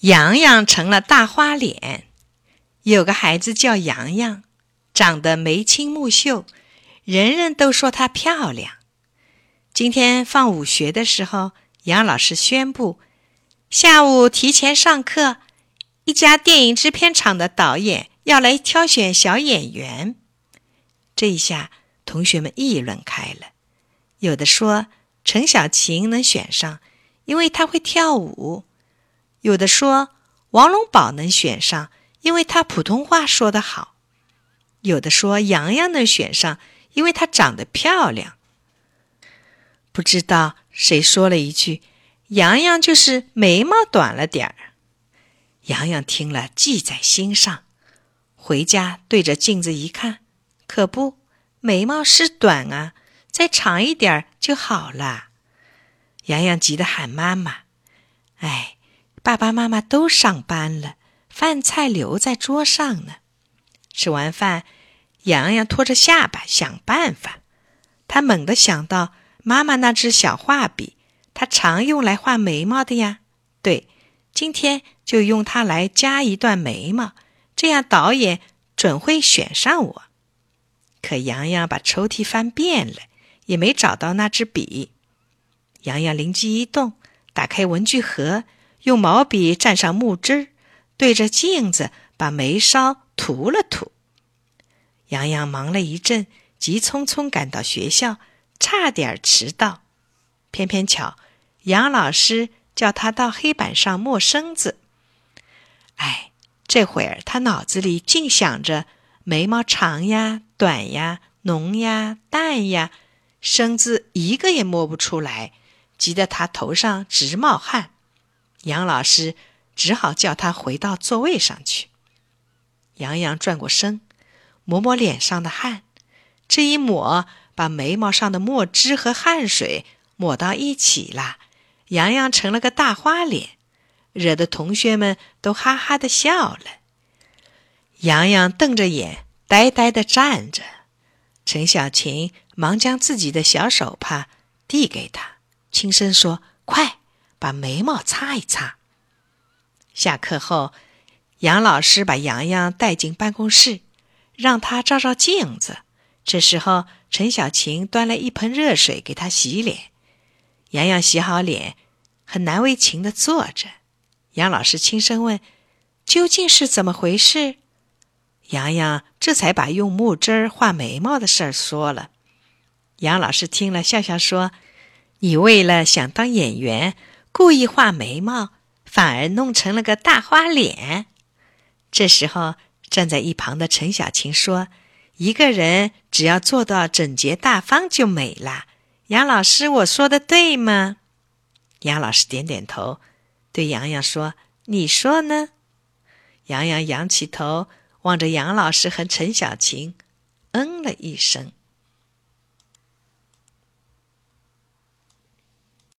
洋洋成了大花脸。有个孩子叫洋洋，长得眉清目秀，人人都说她漂亮。今天放午学的时候，杨老师宣布，下午提前上课，一家电影制片厂的导演要来挑选小演员。这一下，同学们议论开了，有的说陈小琴能选上，因为她会跳舞；有的说王龙宝能选上，因为他普通话说得好；有的说洋洋能选上，因为她长得漂亮。不知道谁说了一句：“洋洋就是眉毛短了点儿。”洋洋听了记在心上，回家对着镜子一看。可不，眉毛是短啊，再长一点就好了。洋洋急得喊妈妈：“哎，爸爸妈妈都上班了，饭菜留在桌上呢。”吃完饭，洋洋拖着下巴想办法。他猛地想到妈妈那支小画笔，他常用来画眉毛的呀。对，今天就用它来加一段眉毛，这样导演准会选上我。可洋洋把抽屉翻遍了，也没找到那支笔。洋洋灵机一动，打开文具盒，用毛笔蘸上木汁，对着镜子把眉梢涂了涂。洋洋忙了一阵，急匆匆赶到学校，差点迟到。偏偏巧，杨老师叫他到黑板上默生字。哎，这会儿他脑子里净想着。眉毛长呀，短呀，浓呀，淡呀，生字一个也摸不出来，急得他头上直冒汗。杨老师只好叫他回到座位上去。杨洋转过身，抹抹脸上的汗，这一抹，把眉毛上的墨汁和汗水抹到一起了，杨洋成了个大花脸，惹得同学们都哈哈的笑了。洋洋瞪着眼，呆呆的站着。陈小琴忙将自己的小手帕递给他，轻声说：“快把眉毛擦一擦。”下课后，杨老师把洋洋带进办公室，让他照照镜子。这时候，陈小琴端来一盆热水给他洗脸。洋洋洗好脸，很难为情的坐着。杨老师轻声问：“究竟是怎么回事？”洋洋这才把用木汁画眉毛的事儿说了。杨老师听了，笑笑说：“你为了想当演员，故意画眉毛，反而弄成了个大花脸。”这时候，站在一旁的陈小琴说：“一个人只要做到整洁大方就美了。”杨老师，我说的对吗？杨老师点点头，对洋洋说：“你说呢？”杨洋仰起头。望着杨老师和陈小琴，嗯了一声。